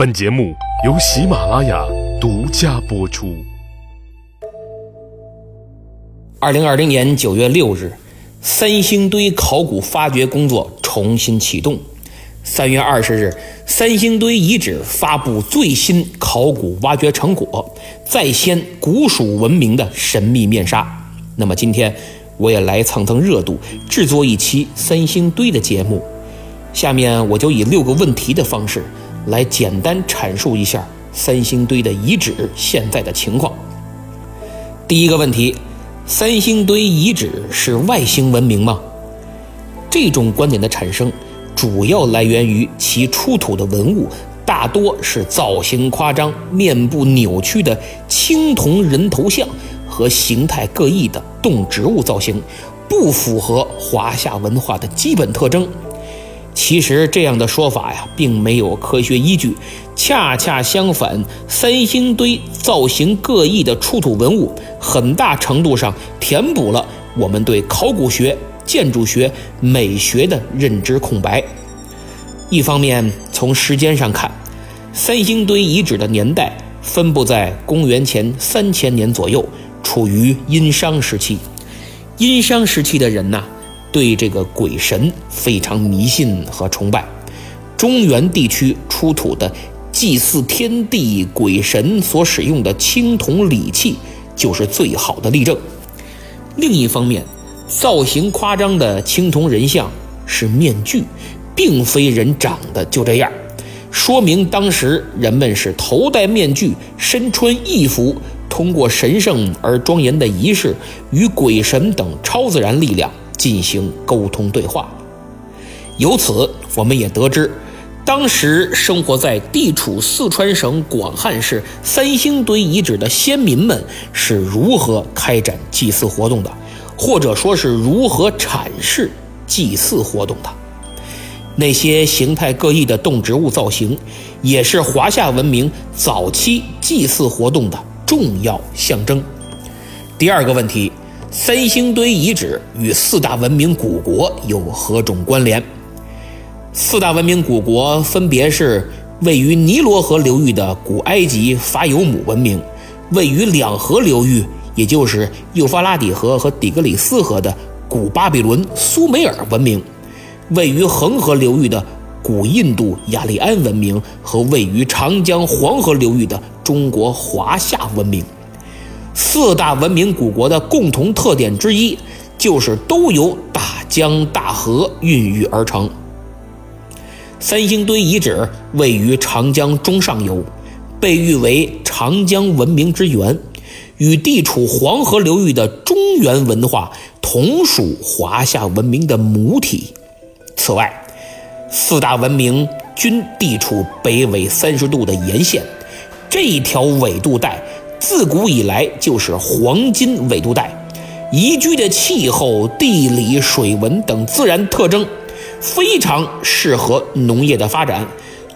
本节目由喜马拉雅独家播出。二零二零年九月六日，三星堆考古发掘工作重新启动。三月二十日，三星堆遗址发布最新考古挖掘成果，再掀古蜀文明的神秘面纱。那么今天，我也来蹭蹭热度，制作一期三星堆的节目。下面我就以六个问题的方式，来简单阐述一下三星堆的遗址现在的情况。第一个问题。三星堆遗址是外星文明吗？这种观点的产生，主要来源于其出土的文物大多是造型夸张、面部扭曲的青铜人头像和形态各异的动植物造型，不符合华夏文化的基本特征。其实这样的说法呀，并没有科学依据。恰恰相反，三星堆造型各异的出土文物，很大程度上填补了我们对考古学、建筑学、美学的认知空白。一方面，从时间上看，三星堆遗址的年代分布在公元前三千年左右，处于殷商时期。殷商时期的人呢？对这个鬼神非常迷信和崇拜，中原地区出土的祭祀天地鬼神所使用的青铜礼器就是最好的例证。另一方面，造型夸张的青铜人像是面具，并非人长得就这样，说明当时人们是头戴面具，身穿异服，通过神圣而庄严的仪式与鬼神等超自然力量。进行沟通对话，由此我们也得知，当时生活在地处四川省广汉市三星堆遗址的先民们是如何开展祭祀活动的，或者说是如何阐释祭祀活动的。那些形态各异的动植物造型，也是华夏文明早期祭祀活动的重要象征。第二个问题。三星堆遗址与四大文明古国有何种关联？四大文明古国分别是位于尼罗河流域的古埃及法尤姆文明，位于两河流域，也就是幼发拉底河和底格里斯河的古巴比伦苏美尔文明，位于恒河流域的古印度雅利安文明和位于长江黄河流域的中国华夏文明。四大文明古国的共同特点之一，就是都由大江大河孕育而成。三星堆遗址位于长江中上游，被誉为长江文明之源，与地处黄河流域的中原文化同属华夏文明的母体。此外，四大文明均地处北纬三十度的沿线，这条纬度带。自古以来就是黄金纬度带，宜居的气候、地理、水文等自然特征，非常适合农业的发展，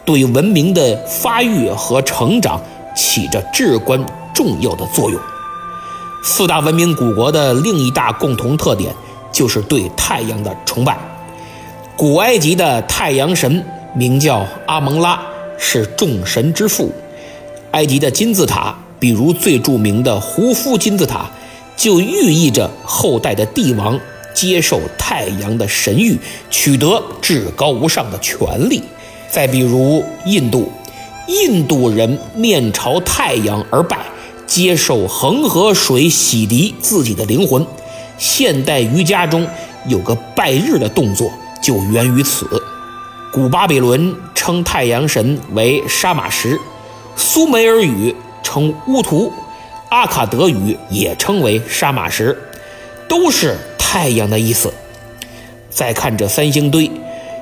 对文明的发育和成长起着至关重要的作用。四大文明古国的另一大共同特点就是对太阳的崇拜。古埃及的太阳神名叫阿蒙拉，是众神之父。埃及的金字塔。比如最著名的胡夫金字塔，就寓意着后代的帝王接受太阳的神谕，取得至高无上的权利。再比如印度，印度人面朝太阳而拜，接受恒河水洗涤自己的灵魂。现代瑜伽中有个拜日的动作，就源于此。古巴比伦称太阳神为沙马什，苏美尔语。称乌图，阿卡德语也称为沙马什，都是太阳的意思。再看这三星堆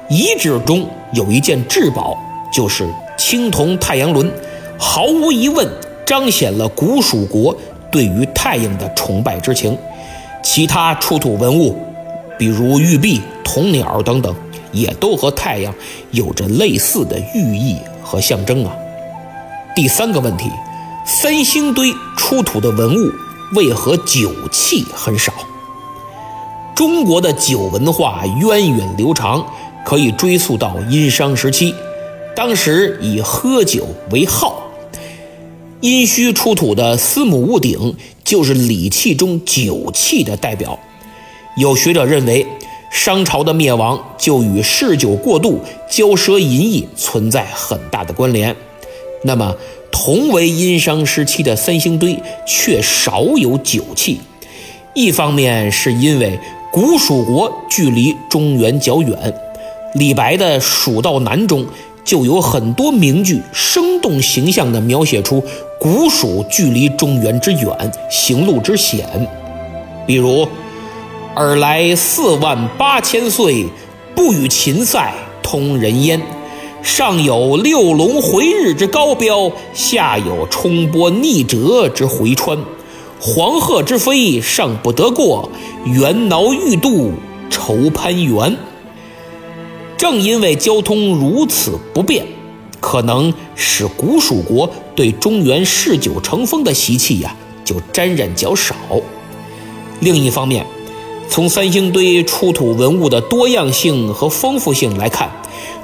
遗址中有一件至宝，就是青铜太阳轮，毫无疑问彰显了古蜀国对于太阳的崇拜之情。其他出土文物，比如玉璧、铜鸟等等，也都和太阳有着类似的寓意和象征啊。第三个问题。三星堆出土的文物为何酒器很少？中国的酒文化源远流长，可以追溯到殷商时期。当时以喝酒为号。殷墟出土的司母戊鼎就是礼器中酒器的代表。有学者认为，商朝的灭亡就与嗜酒过度、骄奢淫逸存在很大的关联。那么，同为殷商时期的三星堆却少有酒器，一方面是因为古蜀国距离中原较远，李白的《蜀道难》中。就有很多名句，生动形象地描写出古蜀距离中原之远，行路之险。比如“尔来四万八千岁，不与秦塞通人烟。上有六龙回日之高标，下有冲波逆折之回川。黄鹤之飞尚不得过，猿猱欲度愁攀援。”正因为交通如此不便，可能使古蜀国对中原嗜酒成风的习气呀就沾染较少。另一方面，从三星堆出土文物的多样性和丰富性来看，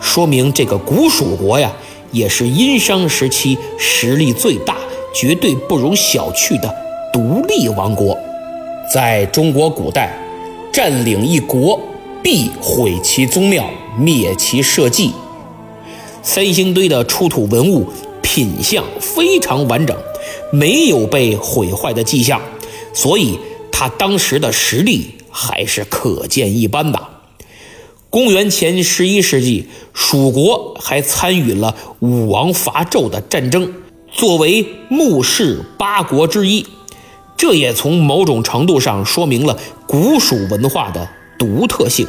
说明这个古蜀国呀也是殷商时期实力最大、绝对不容小觑的独立王国。在中国古代，占领一国。必毁其宗庙，灭其社稷。三星堆的出土文物品相非常完整，没有被毁坏的迹象，所以他当时的实力还是可见一斑的。公元前十一世纪，蜀国还参与了武王伐纣的战争，作为穆氏八国之一，这也从某种程度上说明了古蜀文化的。独特性，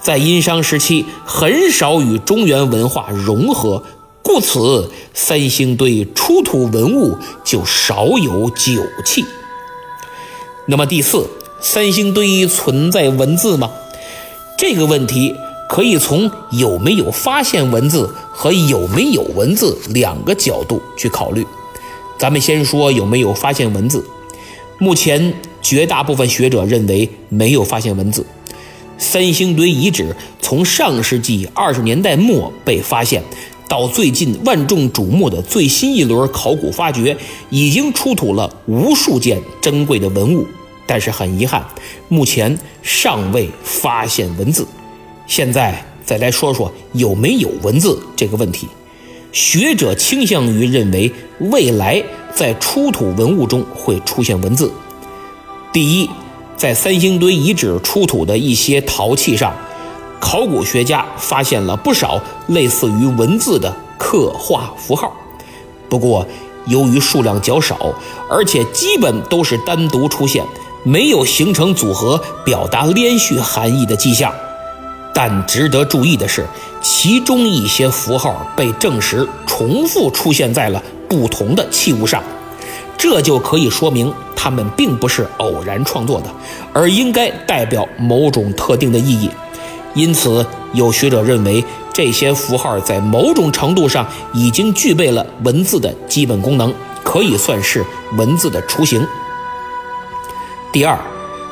在殷商时期很少与中原文化融合，故此三星堆出土文物就少有酒器。那么第四，三星堆存在文字吗？这个问题可以从有没有发现文字和有没有文字两个角度去考虑。咱们先说有没有发现文字。目前绝大部分学者认为没有发现文字。三星堆遗址从上世纪二十年代末被发现，到最近万众瞩目的最新一轮考古发掘，已经出土了无数件珍贵的文物。但是很遗憾，目前尚未发现文字。现在再来说说有没有文字这个问题，学者倾向于认为未来在出土文物中会出现文字。第一。在三星堆遗址出土的一些陶器上，考古学家发现了不少类似于文字的刻画符号。不过，由于数量较少，而且基本都是单独出现，没有形成组合表达连续含义的迹象。但值得注意的是，其中一些符号被证实重复出现在了不同的器物上。这就可以说明它们并不是偶然创作的，而应该代表某种特定的意义。因此，有学者认为这些符号在某种程度上已经具备了文字的基本功能，可以算是文字的雏形。第二，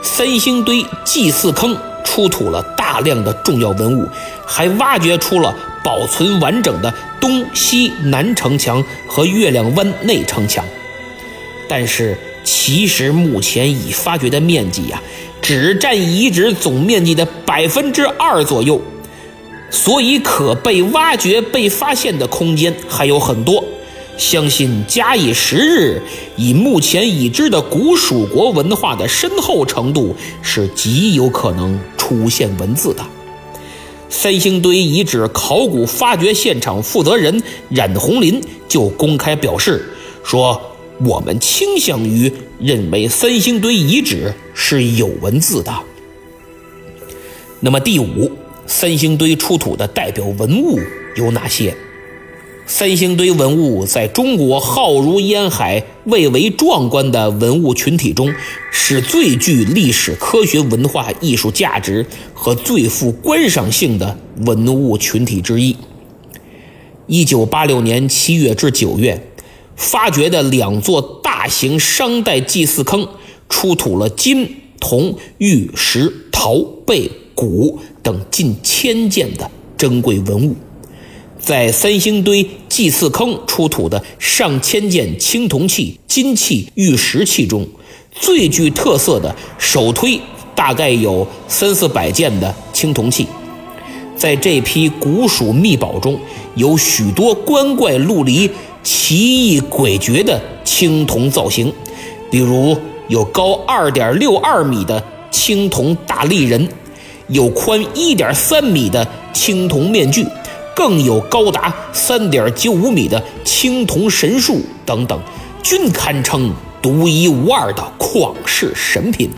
三星堆祭祀坑出土了大量的重要文物，还挖掘出了保存完整的东西南城墙和月亮湾内城墙。但是，其实目前已发掘的面积呀，只占遗址总面积的百分之二左右，所以可被挖掘、被发现的空间还有很多。相信假以时日，以目前已知的古蜀国文化的深厚程度，是极有可能出现文字的。三星堆遗址考古发掘现场负责人冉红林就公开表示说。我们倾向于认为三星堆遗址是有文字的。那么第五，三星堆出土的代表文物有哪些？三星堆文物在中国浩如烟海、蔚为壮观的文物群体中，是最具历史、科学、文化艺术价值和最富观赏性的文物群体之一。一九八六年七月至九月。发掘的两座大型商代祭祀坑，出土了金、铜、玉石、陶、贝、骨等近千件的珍贵文物。在三星堆祭祀坑出土的上千件青铜器、金器、玉石器中，最具特色的首推大概有三四百件的青铜器。在这批古蜀秘宝中，有许多光怪陆离、奇异诡谲的青铜造型，比如有高二点六二米的青铜大立人，有宽一点三米的青铜面具，更有高达三点九五米的青铜神树等等，均堪称独一无二的旷世神品。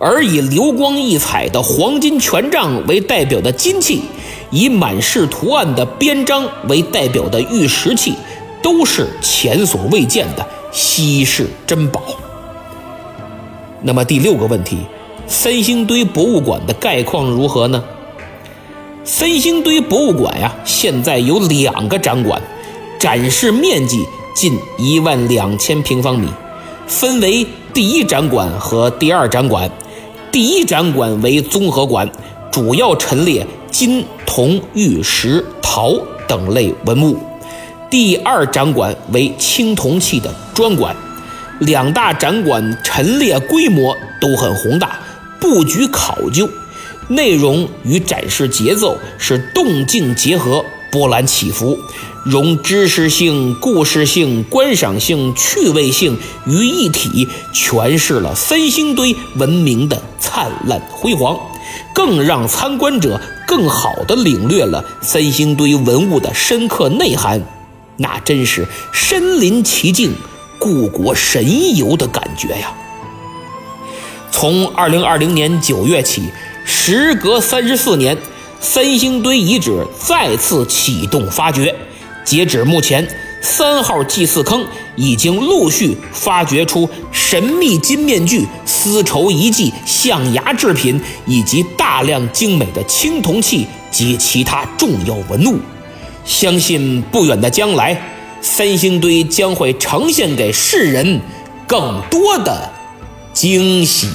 而以流光溢彩的黄金权杖为代表的金器，以满是图案的边章为代表的玉石器，都是前所未见的稀世珍宝。那么第六个问题，三星堆博物馆的概况如何呢？三星堆博物馆呀，现在有两个展馆，展示面积近一万两千平方米，分为第一展馆和第二展馆。第一展馆为综合馆，主要陈列金、铜、玉石、陶等类文物；第二展馆为青铜器的专馆。两大展馆陈列规模都很宏大，布局考究，内容与展示节奏是动静结合，波澜起伏。融知识性、故事性、观赏性、趣味性于一体，诠释了三星堆文明的灿烂辉煌，更让参观者更好地领略了三星堆文物的深刻内涵。那真是身临其境、故国神游的感觉呀！从二零二零年九月起，时隔三十四年，三星堆遗址再次启动发掘。截止目前，三号祭祀坑已经陆续发掘出神秘金面具、丝绸遗迹、象牙制品以及大量精美的青铜器及其他重要文物。相信不远的将来，三星堆将会呈现给世人更多的惊喜。